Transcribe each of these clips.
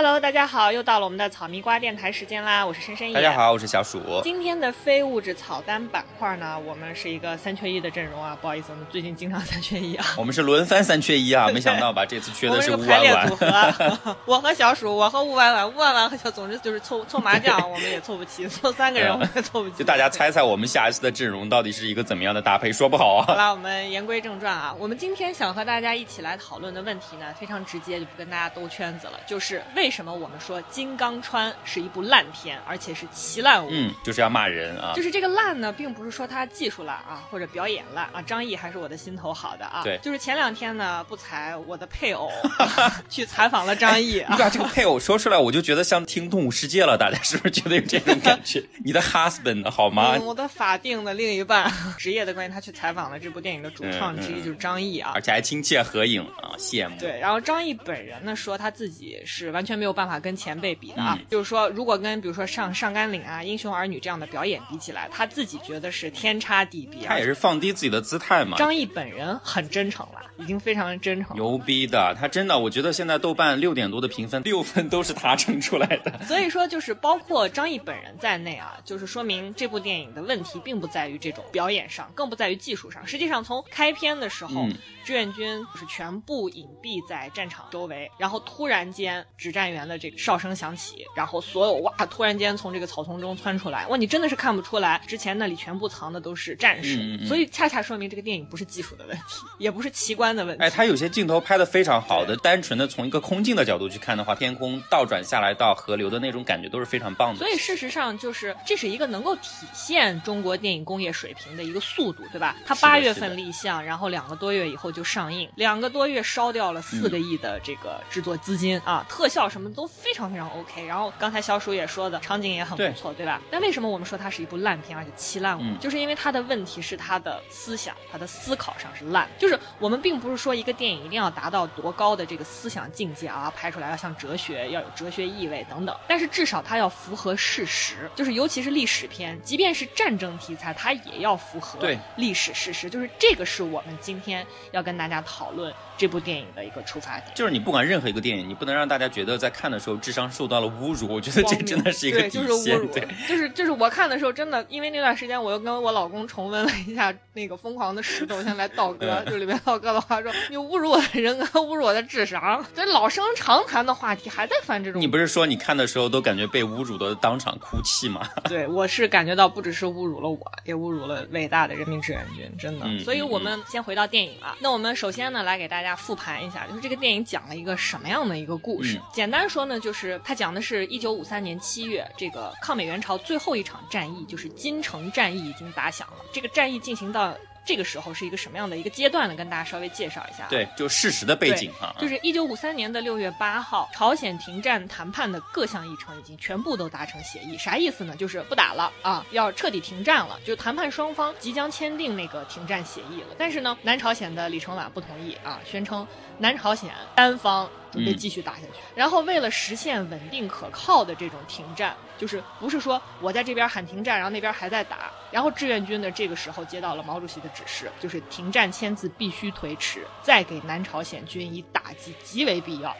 Hello，大家好，又到了我们的草蜜瓜电台时间啦，我是深深野。大家。好，我是小鼠。今天的非物质草单板块呢，我们是一个三缺一的阵容啊，不好意思，我们最近经常三缺一啊。我们是轮番三缺一啊，没想到吧？这次缺的是排列婉婉组。合，我和小鼠，我和吴婉婉，吴婉婉和小，总之就是凑凑麻将，我们也凑不齐，凑三个人我们也凑不齐。就大家猜猜我们下一次的阵容到底是一个怎么样的搭配？说不好啊。好了，我们言归正传啊，我们今天想和大家一起来讨论的问题呢，非常直接，就不跟大家兜圈子了，就是为什么我们说《金刚川》是一部烂片，而且是奇烂无比。嗯，就是要骂人啊就。是这个烂呢，并不是说他技术烂啊，或者表演烂啊，张译还是我的心头好的啊。对就是前两天呢，不才我的配偶 去采访了张译你啊。把这个配偶说出来，我就觉得像听《动物世界》了。大家是不是觉得有这种感觉？你的 husband 好吗嗯？我的法定的另一半，职业的关系，他去采访了这部电影的主创之一，嗯嗯就是张译啊而。且还亲切合影啊，羡慕。对，然后张译本人呢说他自己是完全没有办法跟前辈比的啊，嗯就是说如果跟比如说上上甘岭啊、英雄儿女这样的表演比起来，他自己觉得是天差地别。他也是放低自己的姿态嘛。张译本人很真诚了，已经非常真诚。牛逼的，他真的，我觉得现在豆瓣六点多的评分，六分都是他撑出来的。所以说，就是包括张译本人在内啊，就是说明这部电影的问题并不在于这种表演上，更不在于技术上。实际上，从开篇的时候，嗯志愿军就是全部隐蔽在战场周围，然后突然间指战员的这个哨声响起，然后所有哇，突然间从这个草丛中窜出来，哇，你真的是看不出来，之前那里全部藏的都是战士，嗯嗯嗯所以恰恰说明这个电影不是技术的问题，也不是奇观的问题。哎，他有些镜头拍的非常好的，单纯的从一个空镜的角度去看的话，天空倒转下来到河流的那种感觉都是非常棒的。所以事实上，就是这是一个能够体现中国电影工业水平的一个速度，对吧？它八月份立项，然后两个多月以后就上映，两个多月烧掉了四个亿的这个制作资金、啊，特效什么都非常非常 OK。然后刚才小鼠也说的，场景也很不错，对吧？但为什么我们说它是一部烂片，而且七烂五？嗯就是因为它的问题是它的思想，它的思考上是烂。就是我们并不是说一个电影一定要达到多高的这个思想境界啊，拍出来要像哲学，要有哲学意味等等。但是至少它要符合事实，就是尤其是历史片，即便是战争题材，它也要符合对历史事实。就是这个是我们今天要跟大家讨论这部电影的一个出发点。就是你不管任何一个电影，你不能让大家觉得在看的时候智商受到了侮辱。我觉得这真的是一个对，底就是侮线。辱，对，就是就是我看的时候，真的，因为那段时间我又跟我老公重温了一下那个《疯狂的石头》，现在来道 哥，就里面道哥的话说，你侮辱我的人格，侮辱我的智商，这老生常谈的话题还在翻这种。你不是说你看的时候都感觉被侮辱的当场哭泣吗？对，我是感觉到不只是侮辱了我，也侮辱了伟大的人民志愿军，真的。嗯所以我们先回到电影啊，那我们首先呢来给大家复盘一下，就是这个电影讲了一个什么样的一个故事。嗯简单说呢，就是它讲的是一九五三年七月，这个抗美援朝最后一场战役，就是金城战役已经打响了。这个战役进行到这个时候是一个什么样的一个阶段呢？跟大家稍微介绍一下啊。对，就事实的背景啊。就是一九五三年的六月八号，朝鲜停战谈判的各项议程已经全部都达成协议，啥意思呢？就是不打了啊，要彻底停战了，就谈判双方即将签订那个停战协议了。但是呢，南朝鲜的李承晚不同意啊，宣称南朝鲜单方准备继续打下去。然后为了实现稳定可靠的这种停战，就是不是说我在这边喊停战，然后那边还在打，然后志愿军呢这个时候接到了毛主席的指示，就是停战签字必须推迟，再给南朝鲜军以打击极为必要。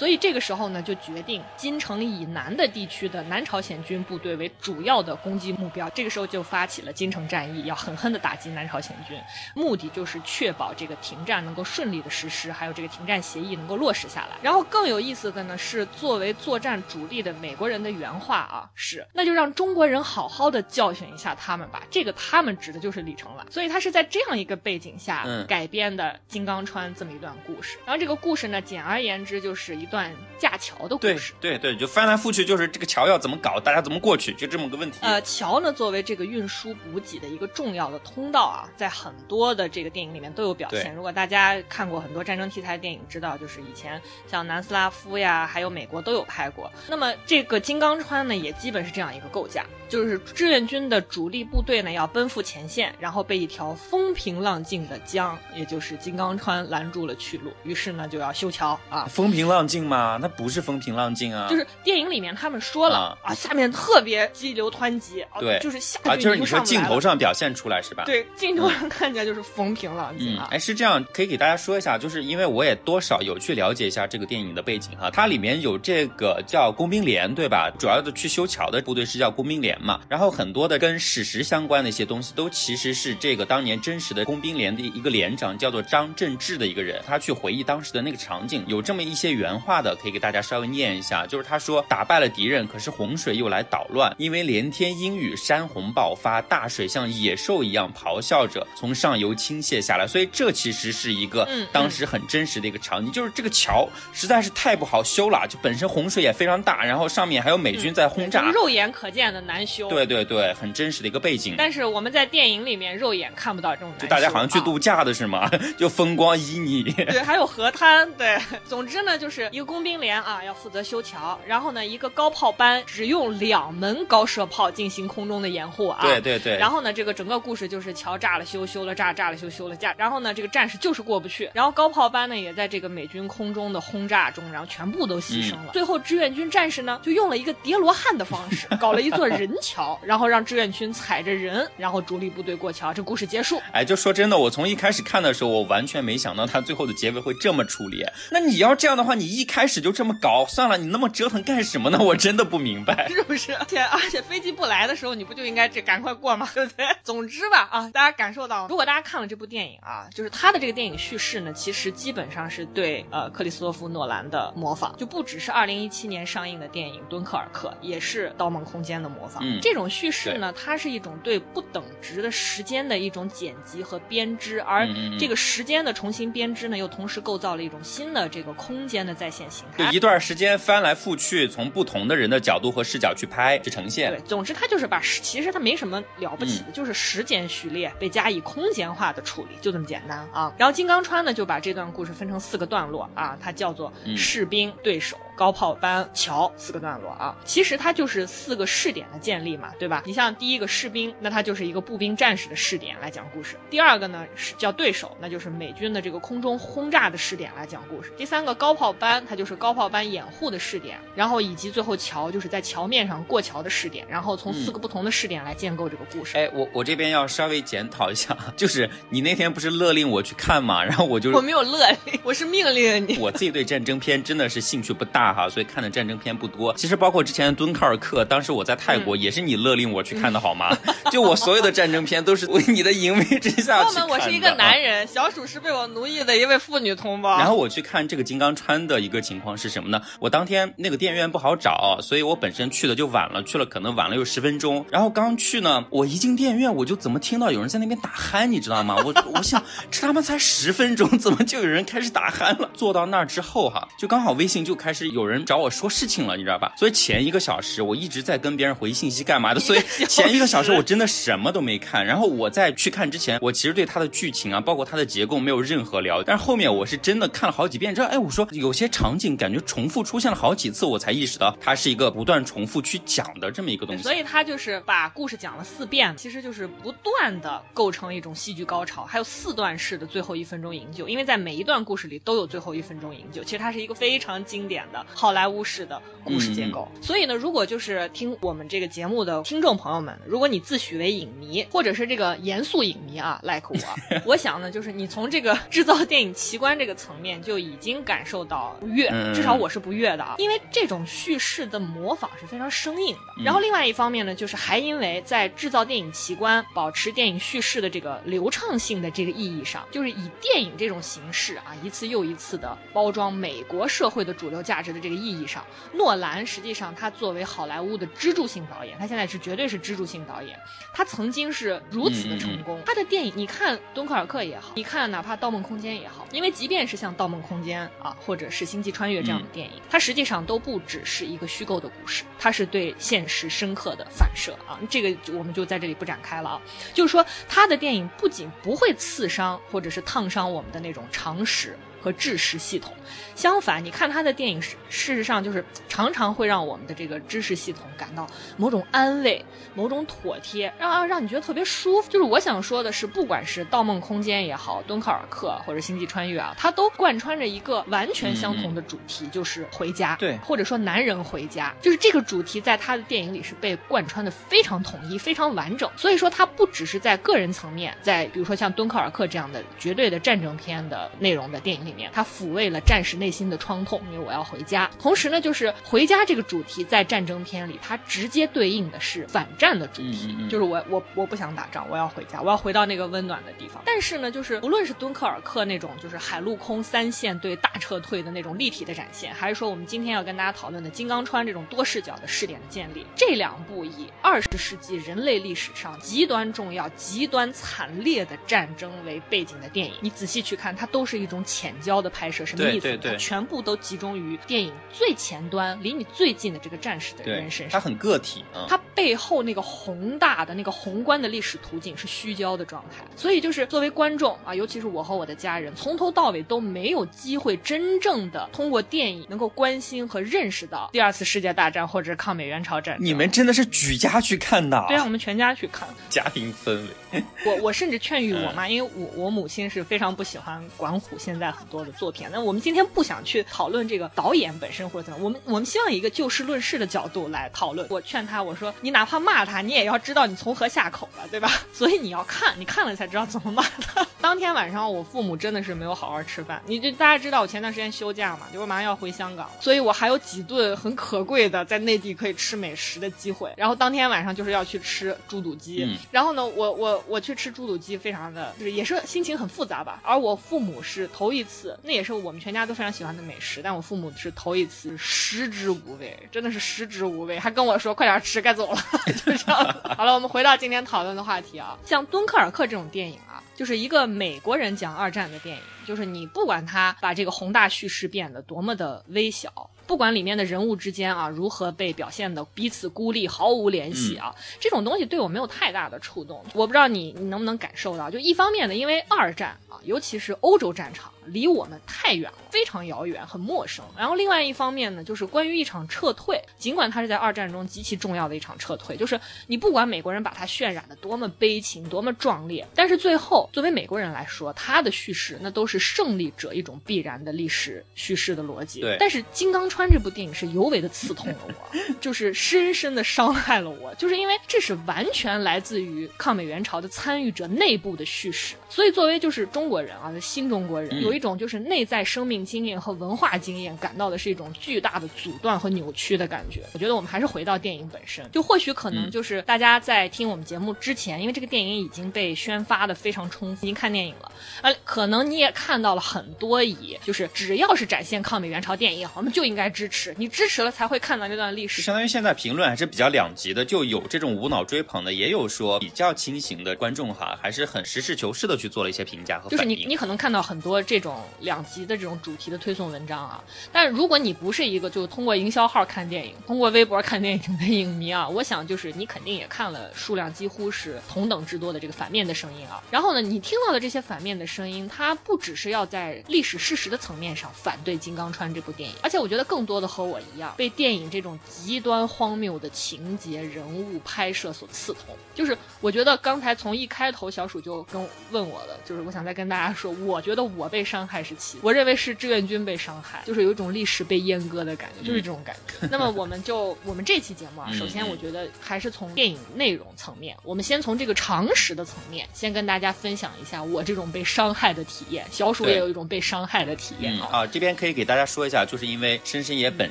所以这个时候呢，就决定金城以南的地区的南朝鲜军部队为主要的攻击目标。这个时候就发起了金城战役，要狠狠地打击南朝鲜军，目的就是确保这个停战能够顺利的实施，还有这个停战协议能够落实下来。然后更有意思的呢是，作为作战主力的美国人的原话啊是，那就让中国人好好的教训一下他们吧。这个他们指的就是李承晚，所以他是在这样一个背景下嗯改编的《金刚川》这么一段故事。然后这个故事呢，简而言之就是一段架桥的故事。对对，就翻来覆去就是这个桥要怎么搞，大家怎么过去，就这么个问题。呃，桥呢，作为这个运输补给的一个重要的通道啊，在很多的这个电影里面都有表现。如果大家看过很多战争题材电影，知道就是以前像南斯拉夫呀，还有美国都有拍过。那么这个金刚川呢，也基本是这样一个构架，就是志愿军的主力部队呢要奔赴前线，然后被一条风平浪静的江，也就是金刚川拦住了去路，于是呢就要修桥啊。风平浪静吗？那不是风平浪静啊，就是电影里面他们说了啊下面特别激流湍急，啊对就是下啊，就是你说镜头上表现出来是吧？。对，镜头上看起来就是风平浪静啊，。嗯哎，是这样，可以给大家说一下，就是因为我也多少有去了解一下这个电影的背景哈，它里面有这个叫工兵连，对吧？主要的去修桥的部队是叫工兵连嘛，然后很多的跟史实相关的一些东西，都其实是这个当年真实的工兵连的一个连长叫做张正志的一个人，他去回忆当时的那个场景，有这么一些原话的，可以给大家稍微念一下，就是他说打败了敌人，可是洪水又来捣乱，因为连天阴雨，山洪爆发，大水像野兽一样咆哮着从上游倾泻下来，所以这其实是一个嗯当时很真实的一个场景，就是这个桥实在是太不好修了，就本身洪水也非常大，然后上面还有美军在轰炸，就是肉眼可见的难修。对对对，很真实的一个背景。但是我们在电影里面肉眼看不到这种，就大家好像去啊度假的是吗？就风光旖旎。对，还有河滩，对，总之呢，就是一个工兵连啊，要负责修桥，然后呢，一个高炮班只用两门高射炮进行空中的掩护啊。对对对，然后呢，这个整个故事就是桥炸了修，修了炸，炸了修，修了架。然后呢，这个战士就是过不去。然后高炮班呢，也在这个美军空中的轰炸中，然后全部都牺牲了。最后志愿军战士呢，就用了一个叠罗汉的方式，搞了一座人桥，然后让志愿军踩着人，然后主力部队过桥。这故事结束。哎，就说真的，我从一开始看的时候，我完全没想到他最后的结尾会这么处理。那你要这样的话，你一开始就这么搞，算了，你那么折腾干什么呢？我真的不明白。是不是？而且而且飞机不来的时候，你不就应该这赶快过吗？对不对？总之吧，啊，大家感受到，如果大家看了这部电影啊，就是他的这个电影叙事呢，其实基本上是对呃克里斯托弗诺兰的模仿，就不只是二零一七年上映的电影《敦刻尔克》，也是《盗梦空间》的模仿。嗯这种叙事呢，它是一种对不等值的时间的一种剪辑和编织，而这个时间的重新编织呢，又同时构造了一种新的这个空间的再现形态。就一段时间翻来覆去，从不同的人的角度和视角去拍，去呈现对，。总之他就是把时，其实他没什么了不嗯起的，就是时间序列被加以空间化的处理，就这么简单啊。然后金刚川呢就把这段故事分成四个段落啊，它叫做嗯士兵、对手、高炮班、桥四个段落啊。其实它就是四个试点的建立嘛，对吧？你像第一个士兵，那它就是一个步兵战士的试点来讲故事；第二个呢是叫对手，那就是美军的这个空中轰炸的试点来讲故事；第三个高炮班，它就是高炮班掩护的试点，然后以及最后桥就是在桥面上过桥的试点，然后从四个不同的试点来建构这个故事。哎，我我这边要稍微检讨一下，就是你那天不是勒令我去看嘛，然后我就我没有勒令，我是命令你。我自己对战争片真的是兴趣不大哈，所以看的战争片不多。其实包括之前的敦刻尔克，当时我在泰国也是你勒令我去看的好吗？就我所有的战争片都是为你的淫威之下去看的。朋友们，我是一个男人，小鼠是被我奴役的一位妇女同胞。然后我去看这个金刚川的一个情况是什么呢？我当天那个电影院不好找，所以我本身去的就晚了，去了可能晚了有十分钟。然后刚去呢，我一进电影院我就怎么听到有人在那边打鼾，你知道吗？我我想这他妈才十分钟，怎么就有人开始打鼾了？坐到那儿之后哈，就刚好微信就开始有人找我说事情了，你知道吧？所以前一个小时我一直在跟别人回信息干嘛的，所以前一个小时我真的什么都没看。然后我在去看之前，我其实对它的剧情啊，包括它的结构没有任何了解，但是后面我是真的看了好几遍之后，哎，我说有些场景感觉重复出现了好几次，我才意识到它是一个不断重复去讲的这么一个东西。所以它就是把故事讲了四遍，其实就是不断的构成一种戏剧高潮，还有四段式的最后一分钟营救，因为在每一段故事里都有最后一分钟营救，其实它是一个非常经典的好莱坞式的故事结构。所以呢，如果就是听我们这个节目的听众朋友们，如果你自诩为影迷，或者是这个严肃影迷啊，like 我，我想呢，就是你从这个制造电影奇观这个层面就已经感受到不悦，嗯至少我是不悦的啊，因为这种叙事的模仿是非常生硬的。嗯然后另外一方面呢，就是还因为在制造电影奇观、保持电影叙事的这个流畅性的这个意义上，就是以电影这种形式啊，一次又一次的包装美国社会的主流价值值的这个意义上，诺兰实际上他作为好莱坞的支柱性导演，他现在是绝对是支柱性导演。他曾经是如此的成功，他的电影，你看《敦刻尔克》也好，你看哪怕《盗梦空间》也好，因为即便是像《盗梦空间》啊，或者是《星际穿越》这样的电影，它实际上都不只是一个虚构的故事，它是对现实深刻的反射啊。这个我们就在这里不展开了啊。就是说，他的电影不仅不会刺伤或者是烫伤我们的那种常识。和知识系统，相反，你看他的电影，事事实上就是常常会让我们的这个知识系统感到某种安慰、某种妥帖，让让你觉得特别舒服。就是我想说的是，不管是《盗梦空间》也好，《敦刻尔克》或者《星际穿越》啊，它都贯穿着一个完全相同的主题，就是回家，对，或者说男人回家，就是这个主题在他的电影里是被贯穿的非常统一、非常完整。所以说，他不只是在个人层面，在比如说像《敦刻尔克》这样的绝对的战争片的内容的电影里。里面，他抚慰了战士内心的创痛，因为我要回家。同时呢，就是回家这个主题在战争片里，它直接对应的是反战的主题，就是我我我不想打仗，我要回家，我要回到那个温暖的地方。但是呢，就是无论是敦刻尔克那种就是海陆空三线对大撤退的那种立体的展现，还是说我们今天要跟大家讨论的金刚川这种多视角的视点的建立，这两部以二十世纪人类历史上极端重要、极端惨烈的战争为背景的电影，你仔细去看，它都是一种浅。焦的拍摄什么意思？全部都集中于电影最前端，离你最近的这个战士的人身上。他很个体，他背后那个宏大的、那个宏观的历史图景是虚焦的状态。所以，就是作为观众啊，尤其是我和我的家人，从头到尾都没有机会真正的通过电影能够关心和认识到第二次世界大战或者抗美援朝战争。你们真的是举家去看的？对啊，我们全家去看，家庭氛围。我我甚至劝喻我妈，因为我我母亲是非常不喜欢管虎现在很。多的作品，那我们今天不想去讨论这个导演本身或者怎么，我们我们希望一个就事论事的角度来讨论。我劝他，我说你哪怕骂他，你也要知道你从何下口了，对吧？所以你要看，你看了才知道怎么骂他。当天晚上，我父母真的是没有好好吃饭。你就大家知道，我前段时间休假嘛，就我马上要回香港，所以我还有几顿很可贵的在内地可以吃美食的机会。然后当天晚上就是要去吃猪肚鸡，然后呢，我我我去吃猪肚鸡，非常的就是也是心情很复杂吧。而我父母是头一次。那也是我们全家都非常喜欢的美食，但我父母是头一次食之无味，真的是食之无味，还跟我说快点吃，该走了，就这样。好了，我们回到今天讨论的话题啊，像《敦刻尔克》这种电影啊，就是一个美国人讲二战的电影，就是你不管他把这个宏大叙事变得多么的微小。不管里面的人物之间啊如何被表现的彼此孤立毫无联系啊，这种东西对我没有太大的触动。我不知道你你能不能感受到，就一方面呢，因为二战啊，尤其是欧洲战场离我们太远了，非常遥远，很陌生。然后另外一方面呢，就是关于一场撤退，尽管它是在二战中极其重要的一场撤退，就是你不管美国人把它渲染的多么悲情、多么壮烈，但是最后作为美国人来说，他的叙事那都是胜利者一种必然的历史叙事的逻辑。对，但是金刚川。这部电影是尤为的刺痛了我，就是深深的伤害了我，就是因为这是完全来自于抗美援朝的参与者内部的叙事，所以作为就是中国人啊，新中国人，有一种就是内在生命经验和文化经验感到的是一种巨大的阻断和扭曲的感觉。我觉得我们还是回到电影本身，就或许可能就是大家在听我们节目之前，因为这个电影已经被宣发的非常充分，已经看电影了，呃，可能你也看到了很多以就是只要是展现抗美援朝电影，我们就应该。支持。你支持了才会看到这段历史，相当于现在评论还是比较两极的，就有这种无脑追捧的，也有说比较清醒的观众哈，还是很实事求是的去做了一些评价和就是你你可能看到很多这这种两极的这种主题的推送文章啊，但是如果你不是一个就通过营销号看电影，通过微博看电影的影迷啊，我想就是你肯定也看了数量几乎是同等之多的这个反面的声音啊。然后呢，你听到的这些反面的声音，它不只是要在历史事实的层面上反对《金刚川》这部电影，而且我觉得更。更多的和我一样，被电影这种极端荒谬的情节、人物拍摄所刺痛。就是我觉得刚才从一开头，小鼠就跟问我的，就是我想再跟大家说，我觉得我被伤害是其，我认为是志愿军被伤害，就是有一种历史被阉割的感觉，就是这种感觉。那么我们就我们这期节目啊，首先我觉得还是从电影内容层面，我们先从这个常识的层面，先跟大家分享一下我这种被伤害的体验。小鼠也有一种被伤害的体验嗯啊。啊，这边可以给大家说一下，就是因为深深爷本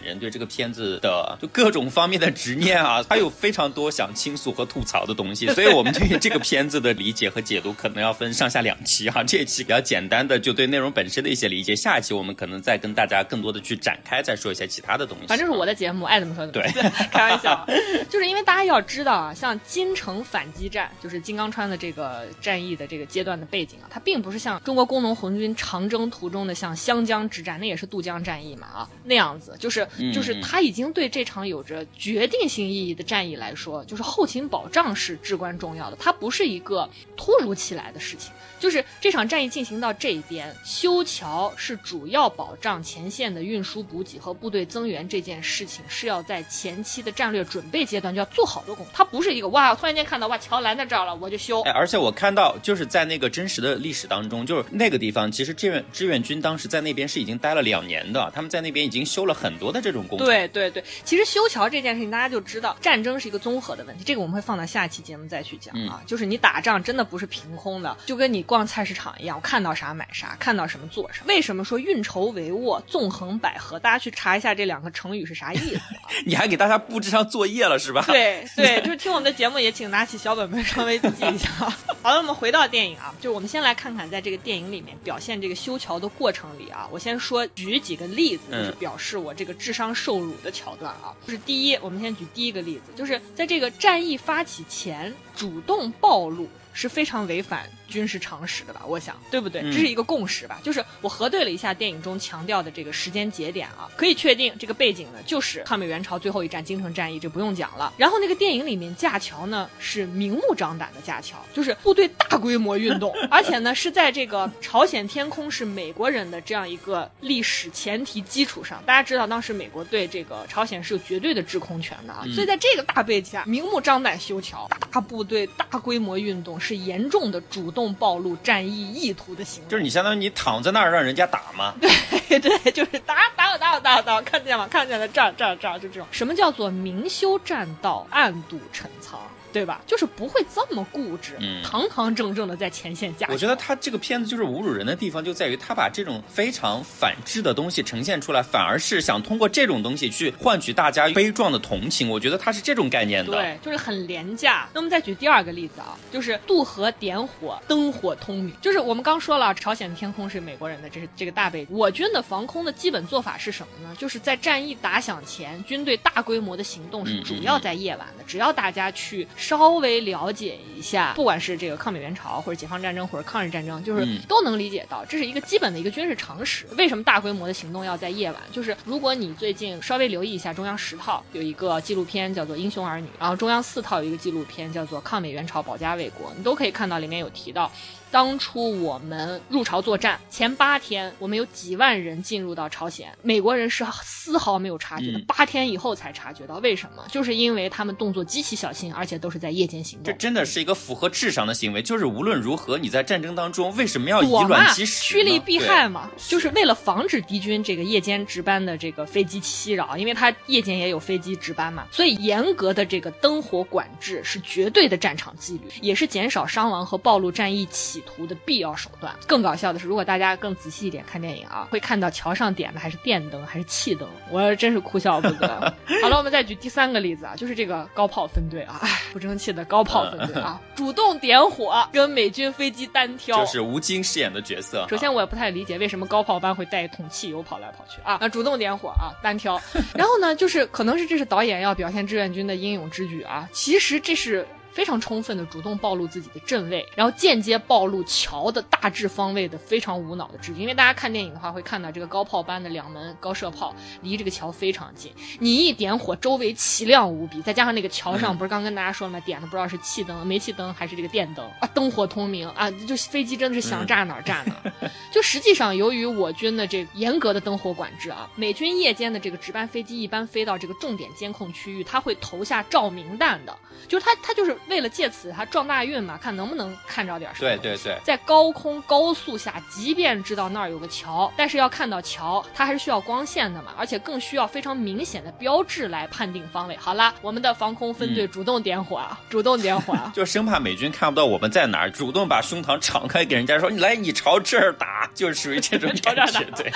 人对这个片子的就各种方面的执念啊，他有非常多想倾诉和吐槽的东西，所以我们对于这个片子的理解和解读可能要分上下两期哈、这一期比较简单的就对内容本身的一些理解，下一期我们可能再跟大家更多的去展开，再说一些其他的东西。反正是我的节目，爱怎么说怎么对说。开玩笑，就是因为大家要知道啊，像金城反击战，就是金刚川的这个战役的这个阶段的背景啊，它并不是像中国工农红军长征途中的像湘江之战，那也是渡江战役嘛啊那样子，就是嗯就是他已经对这场有着决定性意义的战役来说，就是后勤保障是至关重要的，它不是一个突如其来的事情。就是这场战役进行到这一边，修桥是主要保障前线的运输补给和部队增援这件事情，是要在前期的战略准备阶段就要做好多功夫。它不是一个哇，突然间看到哇桥拦在这儿了，我就修。哎，而且我看到，就是在那个真实的历史当中，就是那个地方，其实志愿志愿军当时在那边是已经待了两年的，他们在那边已经修了很多的这种工程。对对对，其实修桥这件事情，大家就知道战争是一个综合的问题，这个我们会放到下期节目再去讲啊。就是你打仗真的不是凭空的，就跟你逛菜市场一样，我看到啥买啥，看到什么做什么。为什么说运筹帷幄、纵横捭阖？大家去查一下这两个成语是啥意思啊？你还给大家布置上作业了是吧？对对，就是听我们的节目也请拿起小本本稍微记一下。好了，我们回到电影啊，就是我们先来看看在这个电影里面表现这个修桥的过程里啊，我先说举几个例子，就是嗯表示我这个智商受辱的桥段啊。就是第一，我们先举第一个例子，就是在这个战役发起前主动暴露。是非常违反军事常识的吧？我想，对不对？嗯这是一个共识吧？就是我核对了一下电影中强调的这个时间节点啊，可以确定这个背景呢就是抗美援朝最后一战京城战役，这不用讲了。然后那个电影里面架桥呢是明目张胆的架桥，就是部队大规模运动，而且呢是在这个朝鲜天空是美国人的这样一个历史前提基础上，大家知道当时美国对这个朝鲜是有绝对的制空权的啊，所以在这个大背景下，明目张胆修桥，大部队大规模运动是严重的主动暴露战役意图的行为。就是你相当于你躺在那儿让人家打吗。对 对，就是打打我打我打我打我，看见吗？看见了，这儿这儿这儿，就这种。什么叫做明修栈道，暗度陈仓？对吧？就是不会这么固执，嗯堂堂正正的在前线架。我觉得他这个片子就是侮辱人的地方，就在于他把这种非常反智的东西呈现出来，反而是想通过这种东西去换取大家悲壮的同情。我觉得他是这种概念的。对，就是很廉价。那我们再举第二个例子啊，就是渡河点火，灯火通明。就是我们刚说了，朝鲜的天空是美国人的，这是这个大背景。我军的防空的基本做法是什么呢？就是在战役打响前，军队大规模的行动是嗯主要在夜晚的。只要大家去稍微了解一下，不管是这个抗美援朝或者解放战争或者抗日战争，就是嗯都能理解到，这是一个基本的一个军事常识。为什么大规模的行动要在夜晚？就是如果你最近稍微留意一下中央十套有一个纪录片叫做《英雄儿女》，然后中央四套有一个纪录片叫做《抗美援朝保家卫国》，你都可以看到里面有提到。当初我们入朝作战前八天，我们有几万人进入到朝鲜，美国人是丝毫没有察觉的嗯，八、天以后才察觉到。为什么？就是因为他们动作极其小心，而且都是在夜间行动。这真的是一个符合智商的行为。就是无论如何，你在战争当中为什么要以卵击，石？趋利避害嘛，就是为了防止敌军这个夜间值班的这个飞机袭扰，因为他夜间也有飞机值班嘛，所以严格的这个灯火管制是绝对的战场纪律，也是减少伤亡和暴露战役企图的必要手段。更搞笑的是，如果大家更仔细一点看电影啊，会看到桥上点的还是电灯还是气灯，我真是哭笑不得。好了，我们再举第三个例子啊，就是这个高炮分队啊，唉，不争气的高炮分队啊，主动点火跟美军飞机单挑，就是吴京饰演的角色。首先，我也不太理解为什么高炮班会带一桶汽油跑来跑去啊，啊，主动点火啊，单挑。然后呢，就是可能是这是导演要表现志愿军的英勇之举啊，其实这是。非常充分的主动暴露自己的阵位，然后间接暴露桥的大致方位的非常无脑的之举。因为大家看电影的话，会看到这个高炮班的两门高射炮离这个桥非常近，你一点火，周围奇亮无比，再加上那个桥上不是刚跟大家说了吗？点的不知道是气灯、煤气灯还是这个电灯啊，灯火通明啊，就飞机真的是想炸哪儿炸哪儿。就实际上，由于我军的这严格的灯火管制啊，美军夜间的这个值班飞机一般飞到这个重点监控区域，它会投下照明弹的，就是它它就是为了借此他撞大运嘛，看能不能看着点什么。对对对，在高空高速下，即便知道那儿有个桥，但是要看到桥，它还是需要光线的嘛，而且更需要非常明显的标志来判定方位。好啦，我们的防空分队主动点火，啊，主动点火。啊 就生怕美军看不到我们在哪儿，主动把胸膛敞开给人家说：“你来，你朝这儿打。”就是属于这种感觉。对，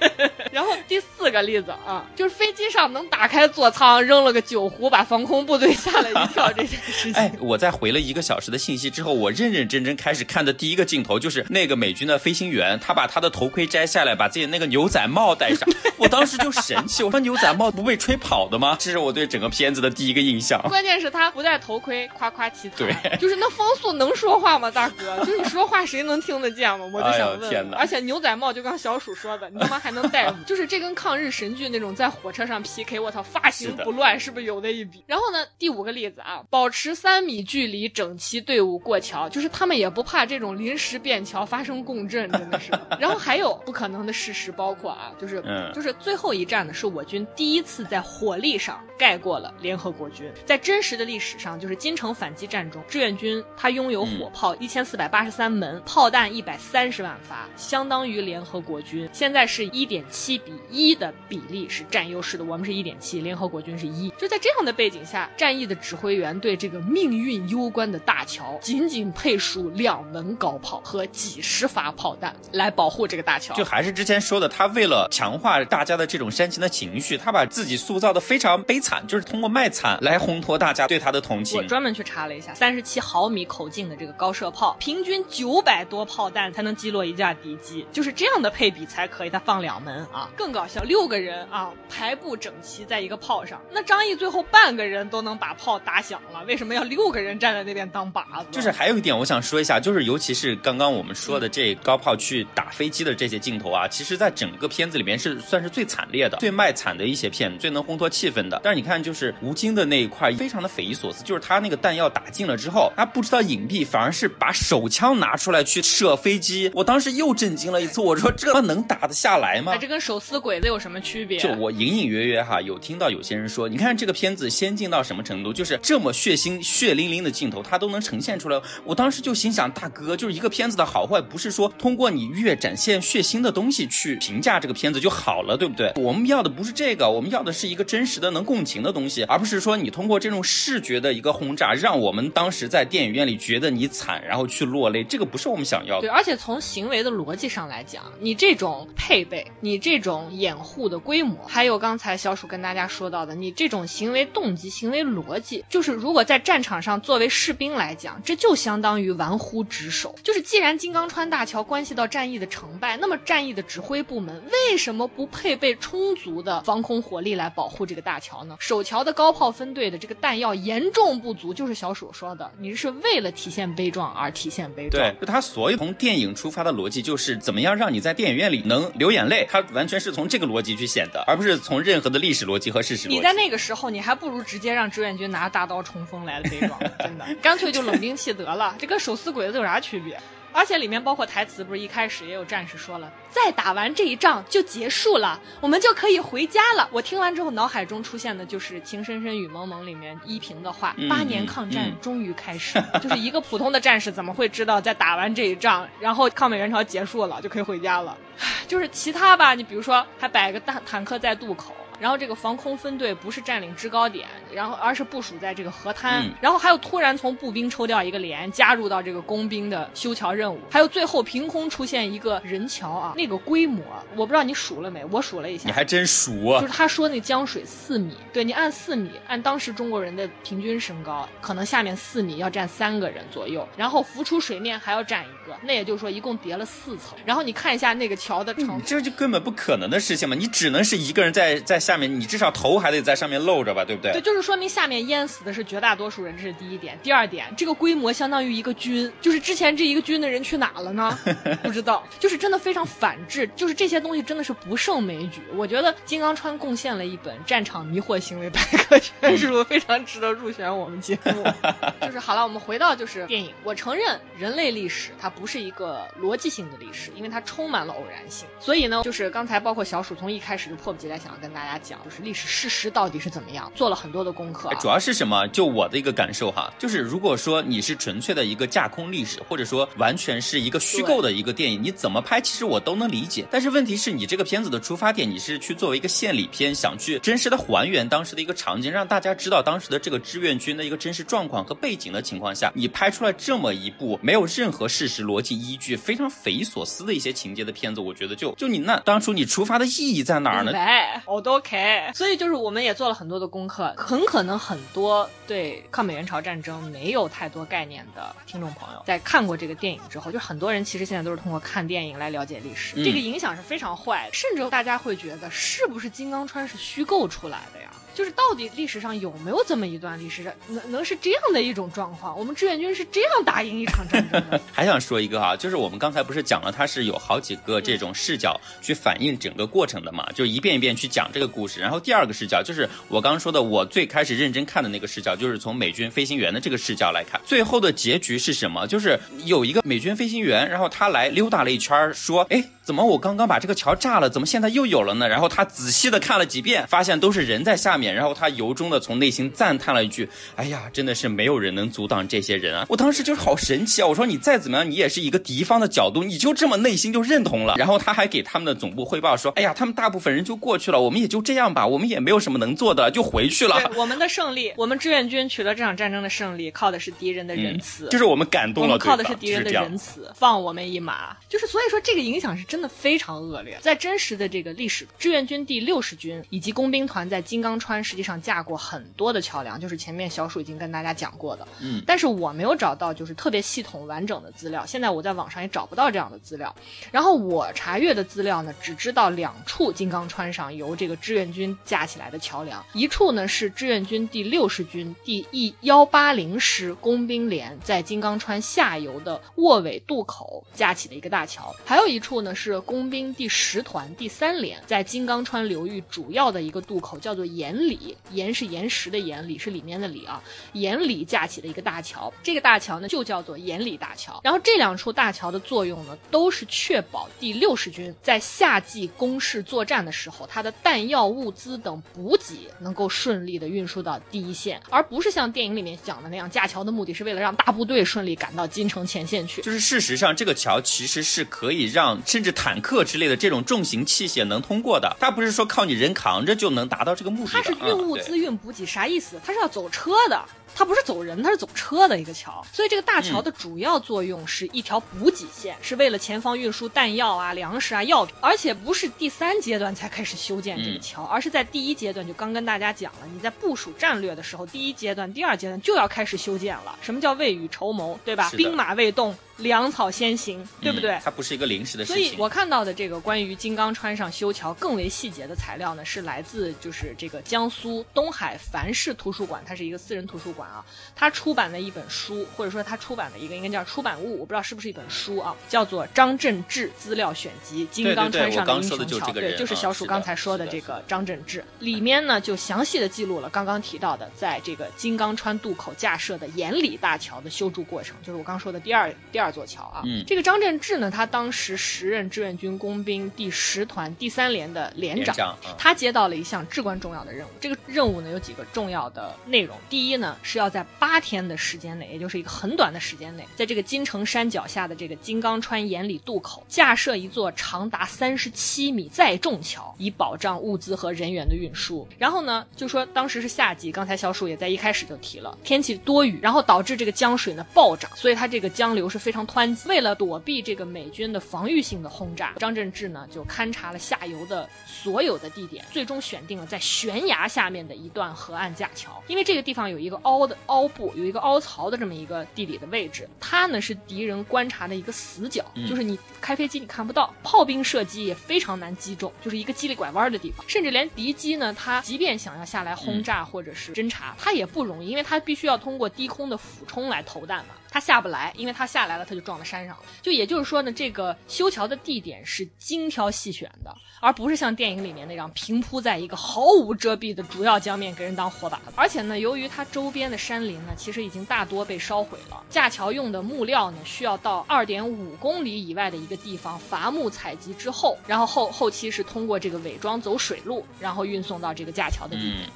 然后第四个例子啊，就是飞机上能打开座舱，扔了个酒壶，把防空部队吓了一跳这件事情。哎，我在回了一个小时的信息之后，我认认真真开始看的第一个镜头就是那个美军的飞行员，他把他的头盔摘下来，把自己那个牛仔帽戴上。我当时就神气，我说牛仔帽不被吹跑的吗？这是我对整个片子的第一个印象。关键是他不戴头盔，夸夸其谈。对，就是那风速能说话吗，大哥？就是你说话谁能听得见吗？我就想问。哎、天哪！而且牛仔帽就刚小鼠说的，你他妈还能戴？就是这跟抗日神剧那种在火车上 PK，我操，发型不乱是不是有的一比？然后呢，第五个例子啊，保持三米距离，整齐队伍过桥，就是他们也不怕这种临时变桥发生共振，真的是。然后还有不可能的事实，包括啊，就是、嗯、就是最后一战呢，是我军第一次在火力上盖过了联合国军。在真实的历史上，就是金城反击战中，志愿军他拥有火炮一千四百八十三门，炮弹一百三十万发，相当于联合国军。现在是一点七比一的比例是占优势的，我们是一点七，联合国军是一。就在这样的背景下，战役的指挥员对这个命运攸关的大桥，仅仅配属两门高炮和几十发炮弹来保护这个大桥。就还是之前说的，他为了强化大家的这种煽情的情绪，他把自己塑造的非常悲惨，就是通过卖惨来烘托大家对他的同情。我专门去查了一下，三十七毫米口径的这个高射炮，平均九百多炮弹才能击落一架敌机，就是这样的配比才可以。他放两门啊，更搞笑，六个人啊排布整齐在一个炮上，那张毅最后半个人都能把炮打响了，为什么要六个人站在那边当靶子？就是还有一点我想说一下，就是尤其是刚刚我们说的这高炮去打飞机的这些镜头啊，其实在整个片子里面是算是最惨烈的、最卖惨的一些片，最能烘托气氛的。但是你看，就是吴京的那一块非常的匪夷所思，就是他那个弹药打进了之后，他不知道隐蔽，反而是把手枪拿出来去射飞机。我当时又震惊了一次，我说这能打得下来吗？这跟手撕鬼子有什么区别？就我隐隐约约哈有听到有些人说，你看这个片子先进到什么程度，就是这么血腥、血血淋淋的镜头，它都能呈现出来。我当时就心想，大哥，就是一个片子的好坏，不是说通过你越展现血腥的东西去评价这个片子就好了，对不对？我们要的不是这个，我们要的是一个真实的能共情的东西，而不是说你通过这种视觉的一个轰炸，让我们当时在电影院里觉得你惨，然后去落泪，这个不是我们想要的。对，而且从行为的逻辑上来讲，你这种配备，你这种掩护的规模，还有刚才小鼠跟大家说到的，你这种行为动机、行为逻辑，就是如果在战场上作为士兵来讲，这就相当于玩忽职守。就是既然金刚川大桥关系到战役的成败，那么战役的指挥部门为什么不配备充足的防空火力来保护这个大桥呢？守桥的高炮分队的这个弹药严重不足，就是小鼠说的，你是为了体现悲壮而体现悲壮。对，就他所有从电影出发的逻辑，就是怎么样让你在电影院里能流眼泪，他完全是从这个逻辑去写的，而不是从任何的历史逻辑和事实逻辑。你在那个时候，你还不如直接让志愿军拿大刀冲锋来的悲壮，真的，干脆就冷兵器得了，这跟手撕鬼子有啥区别？而且里面包括台词，不是一开始也有战士说了，再打完这一仗就结束了，我们就可以回家了。我听完之后，脑海中出现的就是《情深深雨蒙蒙》里面依萍的话：“嗯八年抗战嗯终于开始。就是一个普通的战士怎么会知道，在打完这一仗，然后抗美援朝结束了就可以回家了？就是其他吧，你比如说还摆个坦坦克在渡口。然后这个防空分队不是占领制高点，然后而是部署在这个河滩，嗯然后还有突然从步兵抽调一个连，加入到这个工兵的修桥任务，还有最后凭空出现一个人桥啊，那个规模我不知道你数了没，我数了一下你，还真数啊就！是他说那江水四米，对你按四米，按当时中国人的平均身高，可能下面四米要站三个人左右，然后浮出水面还要站一个，那也就是说一共叠了四层。然后你看一下那个桥的长你这就根本不可能的事情嘛！你只能是一个人在在下面，你至少头还得在上面露着吧，对不对？对，就是说明下面淹死的是绝大多数人，这是第一点。第二点，这个规模相当于一个军，就是之前这一个军的人去哪了呢？不知道，就是真的非常反制，就是这些东西真的是不胜枚举。我觉得金刚川贡献了一本战场迷惑行为百科全书，非常值得入选我们节目。就是好了，我们回到就是电影，我承认人类历史它不是一个逻辑性的历史，因为它充满了偶然性。所以呢，就是刚才包括小鼠从一开始就迫不及待想要跟大家讲，就是历史事实到底是怎么样，做了很多多的功课、啊。主要是什么？就我的一个感受哈，就是如果说你是纯粹的一个架空历史，或者说完全是一个虚构的一个电影，你怎么拍，其实我都能理解。但是问题是你这个片子的出发点，你是去作为一个献礼片，想去真实的还原当时的一个场景，让大家知道当时的这个志愿军的一个真实状况和背景的情况下，你拍出来这么一部没有任何事实逻辑依据、非常匪夷所思的一些情节的片子，我觉得就就你那当初你出发的意义在哪儿呢？来，我都 OK。所以就是我们也做了很多的功课，很可能很多对抗美援朝战争没有太多概念的听众朋友，在看过这个电影之后，就很多人其实现在都是通过看电影来了解历史，嗯这个影响是非常坏的，甚至大家会觉得是不是金刚川是虚构出来的呀？就是到底历史上有没有这么一段历史，能能是这样的一种状况？我们志愿军是这样打赢一场战争的？还想说一个哈，就是我们刚才不是讲了，它是有好几个这种视角去反映整个过程的嘛，就一遍一遍去讲这个故事。然后第二个视角就是我刚刚说的，我最开始认真看的那个视角，就是从美军飞行员的这个视角来看，最后的结局是什么？就是有一个美军飞行员，然后他来溜达了一圈儿，说，哎，怎么我刚刚把这个桥炸了，怎么现在又有了呢？然后他仔细的看了几遍，发现都是人在下面，然后他由衷的从内心赞叹了一句：“哎呀，真的是没有人能阻挡这些人啊！”我当时就是好神奇啊！我说你再怎么样，你也是一个敌方的角度，你就这么内心就认同了。然后他还给他们的总部汇报说：“哎呀，他们大部分人就过去了，我们也就这样吧，我们也没有什么能做的，就回去了。我们的胜利，我们志愿军取得这场战争的胜利，靠的是敌人的仁慈。嗯就是我们感动了靠的是敌人的仁慈，放我们一马。就是所以说，这个影响是真的非常恶劣。在真实的这个历史，志愿军第六十军以及工兵团在金刚川实际上架过很多的桥梁，就是前面小鼠已经跟大家讲过的。嗯，但是我没有找到就是特别系统完整的资料，现在我在网上也找不到这样的资料。然后我查阅的资料呢，只知道两处金刚川上由这个志愿军架起来的桥梁，一处呢是志愿军第六十军第一幺八零师工兵连在金刚川下游的卧尾渡口架起的一个大桥，还有一处呢是工兵第十团第三连在金刚川流域主要的一个渡口，叫做岩里，岩是岩石的岩，里是里面的里啊，岩里架起的一个大桥，这个大桥呢就叫做岩里大桥。然后这两处大桥的作用呢，都是确保第六十军在夏季攻势作战的时候，它的弹药、物资等补给能够顺利的运输到第一线，而不是像电影里面讲的那样，架桥的目的是为了让大部队顺利赶到金城前线去。就是事实上，这个桥其实是可以让甚至坦克之类的这种重型器械能通过的，它不是说靠你人扛着就能达到这个目的的。它是运物嗯资、运补给，啥意思？它是要走车的。它不是走人，它是走车的一个桥，所以这个大桥的主要作用是一条补给线，是为了前方运输弹药啊、粮食啊、药品，而且不是第三阶段才开始修建这个桥，而是在第一阶段就刚跟大家讲了，你在部署战略的时候，第一阶段、第二阶段就要开始修建了。什么叫未雨绸缪，对吧？兵马未动，粮草先行，对不对？嗯它不是一个临时的事所以。我看到的这个关于金刚川上修桥更为细节的材料呢，是来自就是这个江苏东海樊氏图书馆，它是一个私人图书馆啊，它出版的一本书，或者说它出版的一个应该叫出版物，我不知道是不是一本书啊，叫做《张振志资料选集：金刚川上的英雄桥》，对，就是啊小鼠刚才说的这个张振志，里面呢就详细的记录了刚刚提到的在这个金刚川渡口架设的岩里大桥的修筑过程，就是我刚说的第二第二座桥啊。嗯这个张振志呢，他当时时任志愿军工兵第十团第三连的连长。连长啊他接到了一项至关重要的任务，这个任务呢有几个重要的内容。第一呢是要在八天的时间内，也就是一个很短的时间内，在这个金城山脚下的这个金刚川岩里渡口架设一座长达三十七米载重桥，以保障物资和人员的运输。然后呢，就说当时是夏季，刚才小鼠也在一开始就提了，天气多雨，然后导致这个江水呢暴涨，所以它这个江流是非常湍急。为了躲避这个美军的防御性的轰炸，张振志呢就勘察了下游的所有的地点，最终选定了在悬崖下面的一段河岸架桥，因为这个地方有一个凹的凹部，有一个凹槽的这么一个地理的位置，它呢是敌人观察的一个死角，嗯就是你开飞机你看不到，炮兵射击也非常难击中，就是一个叽里拐弯的地方，甚至连敌机呢，它即便想要下来轰炸或者是侦察，它也不容易，因为它必须要通过低空的俯冲来投弹嘛。它下不来，因为它下来了，它就撞到山上了。就也就是说呢，这个修桥的地点是精挑细选的，而不是像电影里面那样平铺在一个毫无遮蔽的主要江面给人当火把子。而且呢，由于它周边的山林呢，其实已经大多被烧毁了，架桥用的木料呢，需要到二点五公里以外的一个地方伐木采集之后，然后后后期是通过这个伪装走水路，然后运送到这个架桥的地点。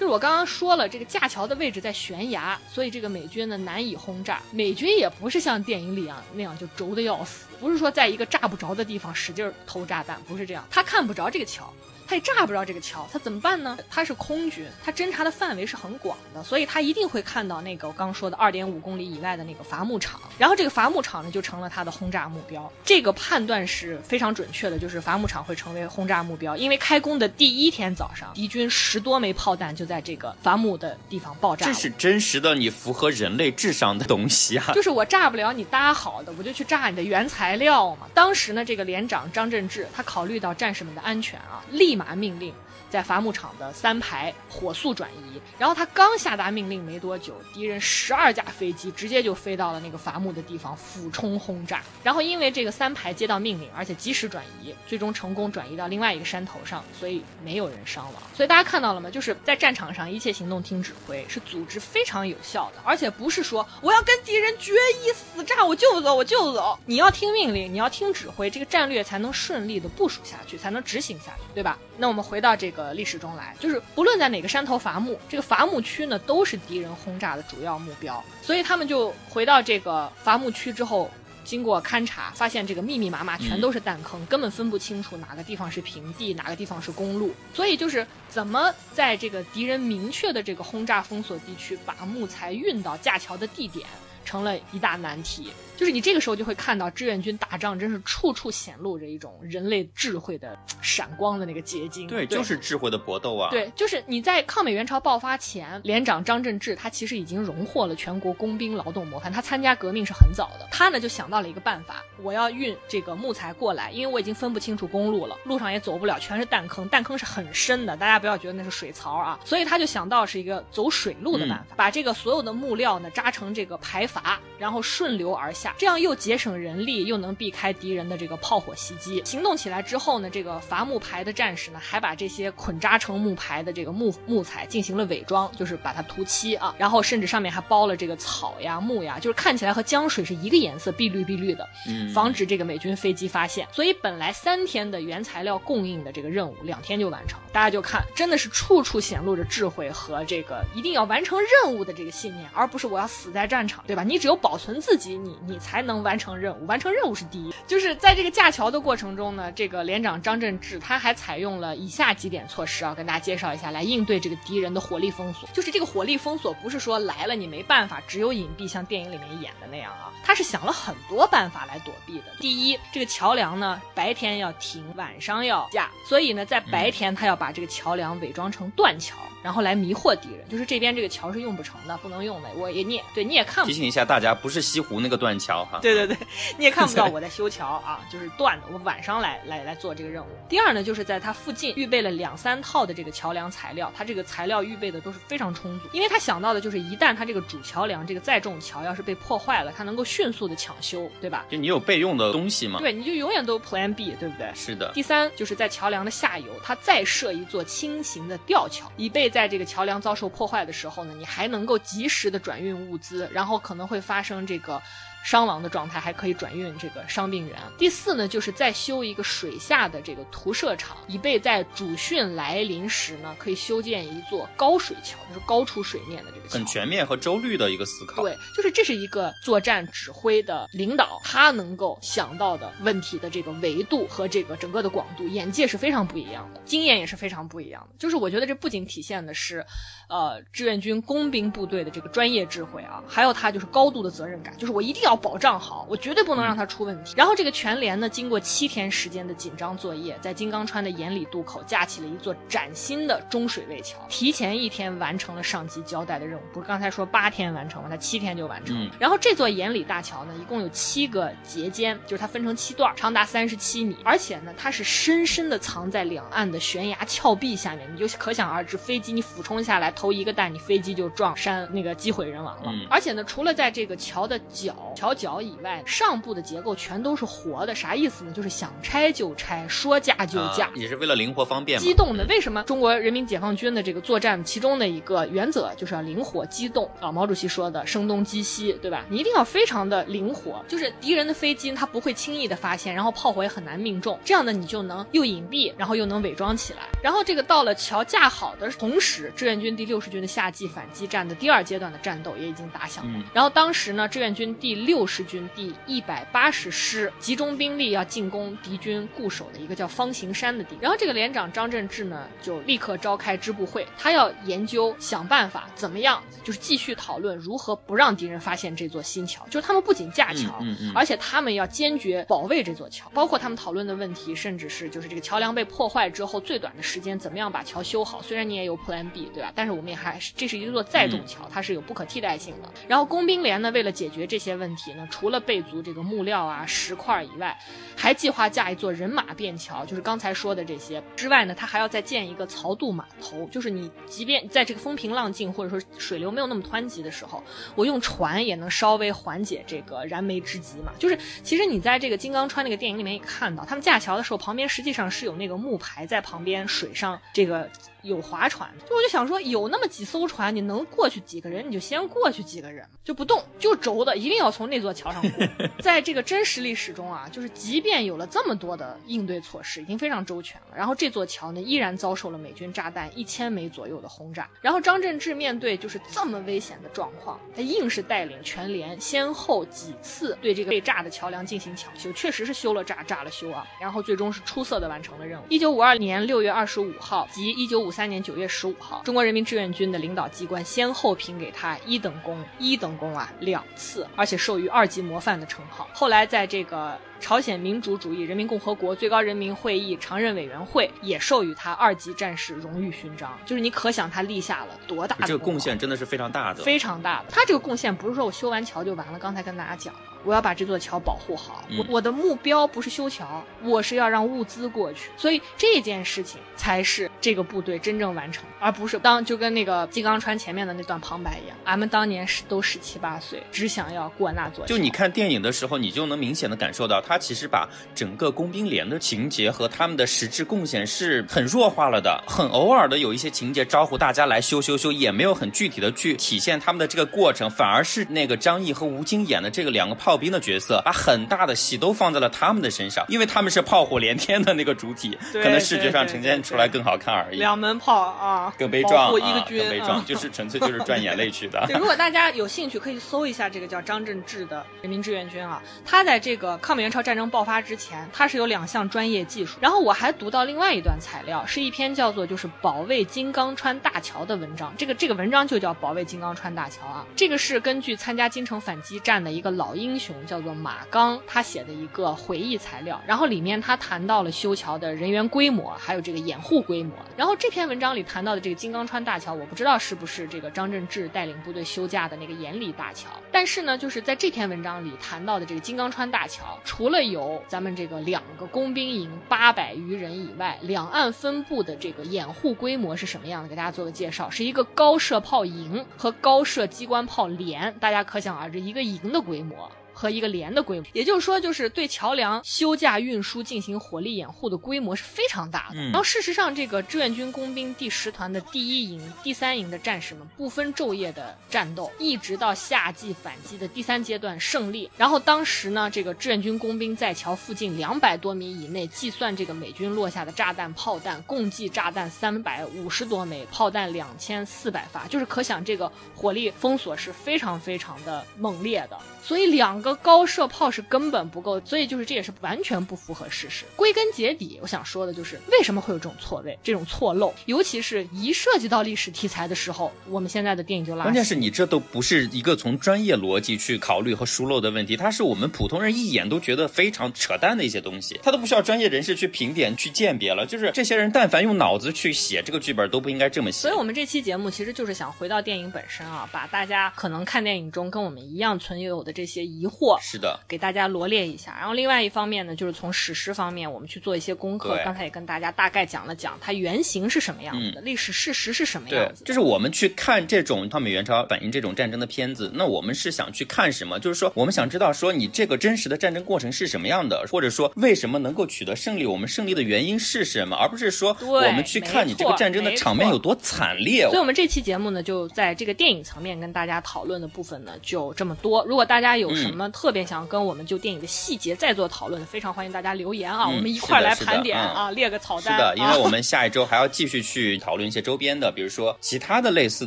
就是我刚刚说了，这个架桥的位置在悬崖，所以这个美军呢难以轰炸。美军也不是像电影里啊那样就轴的要死，不是说在一个炸不着的地方使劲投炸弹，不是这样，他看不着这个桥。他也炸不着这个桥，他怎么办呢？他是空军，他侦察的范围是很广的，所以他一定会看到那个我刚刚说的二点五公里以外的那个伐木场，然后这个伐木场呢就成了他的轰炸目标。这个判断是非常准确的，就是伐木场会成为轰炸目标，因为开工的第一天早上，敌军十多枚炮弹就在这个伐木的地方爆炸。这是真实的，你符合人类智商的东西啊！就是我炸不了你搭好的，我就去炸你的原材料嘛。当时呢，这个连长张振志他考虑到战士们的安全啊，立马命令。在伐木场的三排火速转移，然后他刚下达命令没多久，敌人十二架飞机直接就飞到了那个伐木的地方俯冲轰炸。然后因为这个三排接到命令，而且及时转移，最终成功转移到另外一个山头上，所以没有人伤亡。所以大家看到了吗？就是在战场上一切行动听指挥，是组织非常有效的，而且不是说我要跟敌人决一死战，我就走我就走。你要听命令，你要听指挥，这个战略才能顺利的部署下去，才能执行下去，对吧？那我们回到这个。呃，历史中来，就是不论在哪个山头伐木，这个伐木区呢，都是敌人轰炸的主要目标。所以他们就回到这个伐木区之后，经过勘察，发现这个密密麻麻全都是弹坑，根本分不清楚哪个地方是平地，哪个地方是公路。所以就是怎么在这个敌人明确的这个轰炸封锁地区，把木材运到架桥的地点。成了一大难题，就是你这个时候就会看到志愿军打仗真是处处显露着一种人类智慧的闪光的那个结晶。对，就是智慧的搏斗啊。对，就是你在抗美援朝爆发前，连长张振志他其实已经荣获了全国工兵劳动模范，他参加革命是很早的。他呢就想到了一个办法，我要运这个木材过来，因为我已经分不清楚公路了，路上也走不了，全是弹坑，弹坑是很深的，大家不要觉得那是水槽啊。所以他就想到是一个走水路的办法，把这个所有的木料呢扎成这个排筏。然后顺流而下，这样又节省人力，又能避开敌人的这个炮火袭击。行动起来之后呢，这个伐木排的战士呢，还把这些捆扎成木排的这个木木材进行了伪装，就是把它涂漆啊，然后甚至上面还包了这个草呀、木呀，就是看起来和江水是一个颜色，碧绿碧绿的，防止这个美军飞机发现。所以本来三天的原材料供应的这个任务，两天就完成。大家就看，真的是处处显露着智慧和这个一定要完成任务的这个信念，而不是我要死在战场，对吧？你只有保存自己，你你才能完成任务。完成任务是第一。就是在这个架桥的过程中呢，这个连长张振志他还采用了以下几点措施啊，跟大家介绍一下，来应对这个敌人的火力封锁。就是这个火力封锁不是说来了你没办法，只有隐蔽，像电影里面演的那样啊，他是想了很多办法来躲避的。第一，这个桥梁呢，白天要停，晚上要架，所以呢，在白天他要。把这个桥梁伪装成断桥，然后来迷惑敌人。就是这边这个桥是用不成的，不能用的。我也你也对，你也看不。提醒一下大家，不是西湖那个断桥哈。对对对，你也看不到我在修桥啊，就是断的。我晚上来来来做这个任务。第二呢，就是在它附近预备了两三套的这个桥梁材料，它这个材料预备的都是非常充足，因为他想到的就是一旦它这个主桥梁这个载重桥要是被破坏了，它能够迅速的抢修，对吧？就你有备用的东西吗？对，你就永远都 Plan B，对不对？是的。第三就是在桥梁的下游，它再设。一座轻型的吊桥，以备在这个桥梁遭受破坏的时候呢，你还能够及时的转运物资，然后可能会发生这个。伤亡的状态还可以转运这个伤病员。第四呢，就是再修一个水下的这个涂射场，以备在主汛来临时呢，可以修建一座高水桥，就是高出水面的这个桥。很全面和周虑的一个思考。对，就是这是一个作战指挥的领导，他能够想到的问题的这个维度和这个整个的广度，眼界是非常不一样的，经验也是非常不一样的。就是我觉得这不仅体现的是，呃，志愿军工兵部队的这个专业智慧啊，还有他就是高度的责任感，就是我一定要。要保障好，我绝对不能让它出问题。然后这个全连呢，经过七天时间的紧张作业，在金刚川的盐里渡口架起了一座崭新的中水位桥，提前一天完成了上级交代的任务。不是刚才说八天完成吗？它七天就完成。然后这座盐里大桥呢，一共有七个节间，就是它分成七段，长达三十七米，而且呢，它是深深的藏在两岸的悬崖峭壁下面，你就可想而知，飞机你俯冲下来投一个弹，你飞机就撞山，那个机毁人亡了。而且呢，除了在这个桥的脚。桥脚以外，上部的结构全都是活的，啥意思呢？就是想拆就拆，说架就架。啊也是为了灵活方便嘛。机动的，为什么中国人民解放军的这个作战其中的一个原则就是要灵活机动啊？毛主席说的“声东击西”，对吧？你一定要非常的灵活，就是敌人的飞机他不会轻易的发现，然后炮火也很难命中，这样的你就能又隐蔽，然后又能伪装起来。然后这个到了桥架好的同时，志愿军第六十军的夏季反击战的第二阶段的战斗也已经打响了。嗯然后当时呢，志愿军第六十军第一百八十师集中兵力要进攻敌军固守的一个叫方形山的地。然后这个连长张振志呢，就立刻召开支部会，他要研究想办法怎么样，就是继续讨论如何不让敌人发现这座新桥。就是他们不仅架桥，嗯。嗯。嗯。而且他们要坚决保卫这座桥。包括他们讨论的问题，甚至是就是这个桥梁被破坏之后，最短的时间怎么样把桥修好。虽然你也有 Plan B，对吧？但是我们也还是这是一座载重桥，它是有不可替代性的。然后工兵连呢，为了解决这些问题呢，除了备足这个木料啊、石块以外，还计划架一座人马便桥，就是刚才说的这些之外呢，它还要再建一个槽渡码头，就是你即便在这个风平浪静或者说水流没有那么湍急的时候，我用船也能稍微缓解这个燃眉之急嘛。就是其实你在这个金刚川那个电影里面也看到，他们架桥的时候，旁边实际上是有那个木牌在旁边水上这个。有划船，就我就想说，有那么几艘船，你能过去几个人，你就先过去几个人，就不动，就轴的，一定要从那座桥上过。在这个真实历史中啊，就是即便有了这么多的应对措施，已经非常周全了，然后这座桥呢，依然遭受了美军炸弹一千枚左右的轰炸。然后张振志面对就是这么危险的状况，他硬是带领全连先后几次对这个被炸的桥梁进行抢修，确实是修了炸，炸了修啊，然后最终是出色的完成了任务。一九五二年六月二十五号及一九五三年九月十五号，中国人民志愿军的领导机关先后评给他一等功，一等功啊两次，而且授予二级模范的称号。后来在这个朝鲜民主主义人民共和国最高人民会议常任委员会也授予他二级战士荣誉勋章，就是你可想他立下了多大的这个贡献真的是非常大的。非常大的。他这个贡献不是说我修完桥就完了，刚才跟大家讲了，我要把这座桥保护好。嗯我我的目标不是修桥，我是要让物资过去，所以这件事情才是这个部队真正完成，而不是当就跟那个金刚川前面的那段旁白一样，俺们当年是都十七八岁，只想要过那座桥。就你看电影的时候，你就能明显的感受到，他其实把整个工兵连的情节和他们的实质贡献是很弱化了的，很偶尔的有一些情节招呼大家来修修修，也没有很具体的去体现他们的这个过程，反而是那个张译和吴京演的这个两个炮兵的角色，把很大的戏都放在了他们的身上，因为他们是炮火连天的那个主体，可能视觉上呈现出来更好看而已。两门炮啊，更悲壮啊，一个军，更悲壮，啊就是纯粹就是赚眼泪去的。对，如果大家有兴趣，可以搜一下这个叫张振志的人民志愿军啊。他在这个抗美援朝战争爆发之前，他是有两项专业技术。然后我还读到另外一段材料，是一篇叫做就是保卫金刚川大桥的文章。这个这个文章就叫保卫金刚川大桥啊。这个是根据参加金城反击战的一个老英雄叫做马刚他写的一个回忆材料。然后里面他谈到了修桥的人员规模，还有这个掩护规模。然后这篇文章里谈到的这个金刚川大桥，我不知道是不是这个张振志带领部队修架的那个延里大桥。但是呢，就是在这篇文章里谈到的这个金刚川大桥，除除了有咱们这个两个工兵营八百余人以外，两岸分布的这个掩护规模是什么样的？给大家做个介绍，是一个高射炮营和高射机关炮连，大家可想而知一个营的规模。和一个连的规模，也就是说，就是对桥梁修架、运输进行火力掩护的规模是非常大的。嗯然后，事实上，这个志愿军工兵第十团的第一营、第三营的战士们不分昼夜的战斗，一直到夏季反击的第三阶段胜利。然后当时呢，这个志愿军工兵在桥附近两百多米以内计算这个美军落下的炸弹、炮弹，共计炸弹三百五十多枚，炮弹两千四百发，就是可想这个火力封锁是非常非常的猛烈的。所以两个高射炮是根本不够，所以就是这也是完全不符合事实。归根结底，我想说的就是为什么会有这种错位、这种错漏，尤其是一涉及到历史题材的时候，我们现在的电影就拉。关键是你这都不是一个从专业逻辑去考虑和疏漏的问题，它是我们普通人一眼都觉得非常扯淡的一些东西，它都不需要专业人士去评点、去鉴别了。就是这些人但凡用脑子去写这个剧本，都不应该这么写。所以，我们这期节目其实就是想回到电影本身啊，把大家可能看电影中跟我们一样存有的这些疑惑。是的，给大家罗列一下，然后另外一方面呢，就是从史实方面，我们去做一些功课。刚才也跟大家大概讲了讲它原型是什么样子的，历史事实是什么样子，的。就是我们去看这种抗美援朝反映这种战争的片子，那我们是想去看什么？就是说，我们想知道说你这个真实的战争过程是什么样的，或者说为什么能够取得胜利，我们胜利的原因是什么，而不是说我们去看你这个战争的场面有多惨烈。所以，我们这期节目呢，就在这个电影层面跟大家讨论的部分呢，就这么多。如果大家有什么特别想跟我们就电影的细节再做讨论，非常欢迎大家留言啊，嗯我们一块儿来盘点啊，列个草单。是的，因为啊我们下一周还要继续去讨论一些周边的，比如说其他的类似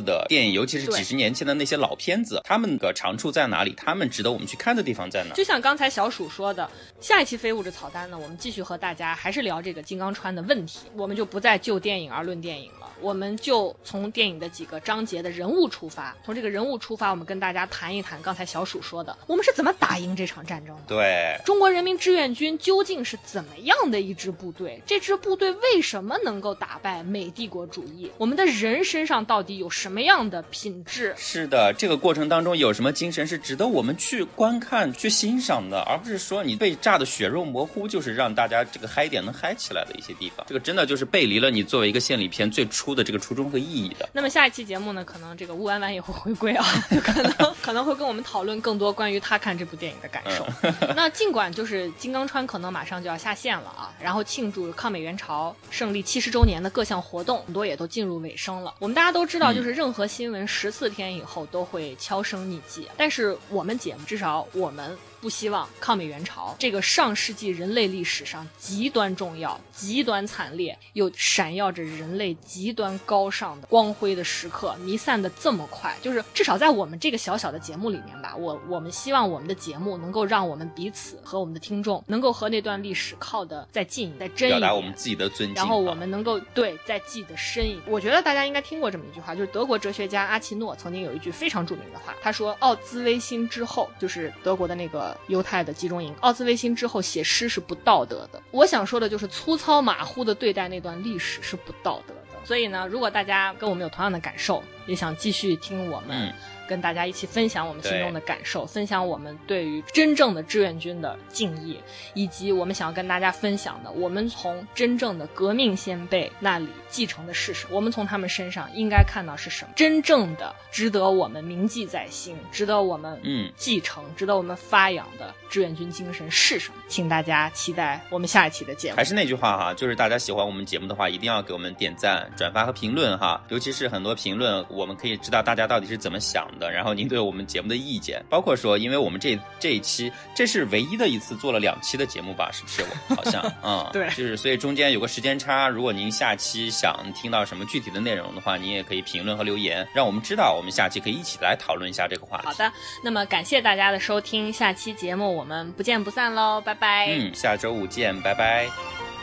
的电影，尤其是几十年前的那些老片子，他们的长处在哪里？他们值得我们去看的地方在哪？就像刚才小鼠说的，下一期非物质草单呢，我们继续和大家还是聊这个金刚川的问题，我们就不再就电影而论电影了，我们就从电影的几个章节的人物出发，从这个人物出发，我们跟大家谈一谈刚才小鼠说的，我们是怎么打赢这场战争的。对，中国人民志愿军究竟是怎么样的一支部队？这支部队为什么能够打败美帝国主义？我们的人身上到底有什么样的品质？是的，这个过程当中有什么精神是值得我们去观看、去欣赏的，而不是说你被炸的血肉模糊，就是让大家这个嗨点能嗨起来的一些地方。这个真的就是背离了你作为一个献礼片最初的这个初衷和意义的。那么下一期节目呢，可能这个乌丸丸也会回归啊，就可能可能会跟我们讨论更多关于他看这部电影的感受。那尽管就是金刚川可能马上就要下线了啊，然后庆祝抗美援朝胜利七十周年的各项活动，很多也都进入尾声了。我们大家都知道，就是任何新闻十四天以后都会悄声匿迹，但是我们节目至少我们。不希望抗美援朝这个上世纪人类历史上极端重要、极端惨烈又闪耀着人类极端高尚的光辉的时刻弥散的这么快，就是至少在我们这个小小的节目里面吧，我我们希望我们的节目能够让我们彼此和我们的听众能够和那段历史靠得再近、再真一点，表达我们自己的尊敬。然后我啊们能够对再记得深一点。我觉得大家应该听过这么一句话，就是德国哲学家阿奇诺曾经有一句非常著名的话，他说：“奥兹威辛之后，就是德国的那个犹太的集中营，奥斯维辛之后写诗是不道德的。”我想说的就是粗糙马虎的对待那段历史是不道德的。所以呢，如果大家跟我们有同样的感受，也想继续听我们。跟大家一起分享我们心中的感受，分享我们对于真正的志愿军的敬意，以及我们想要跟大家分享的，我们从真正的革命先辈那里继承的是什么？我们从他们身上应该看到是什么？真正的值得我们铭记在心，值得我们嗯继承，值得我们发扬的志愿军精神是什么？请大家期待我们下一期的节目还。是那句话哈，就是大家喜欢我们节目的话，一定要给我们点赞、转发和评论哈。尤其是很多评论，我们可以知道大家到底是怎么想的，然后您对我们节目的意见，包括说，因为我们这这一期这是唯一的一次做了两期的节目吧，是不是？我好像，嗯，对就是所以中间有个时间差。如果您下期想听到什么具体的内容的话，您也可以评论和留言，让我们知道，我们下期可以一起来讨论一下这个话题。好的，那么感谢大家的收听，下期节目我们不见不散喽，拜拜。嗯，下周五见，拜拜。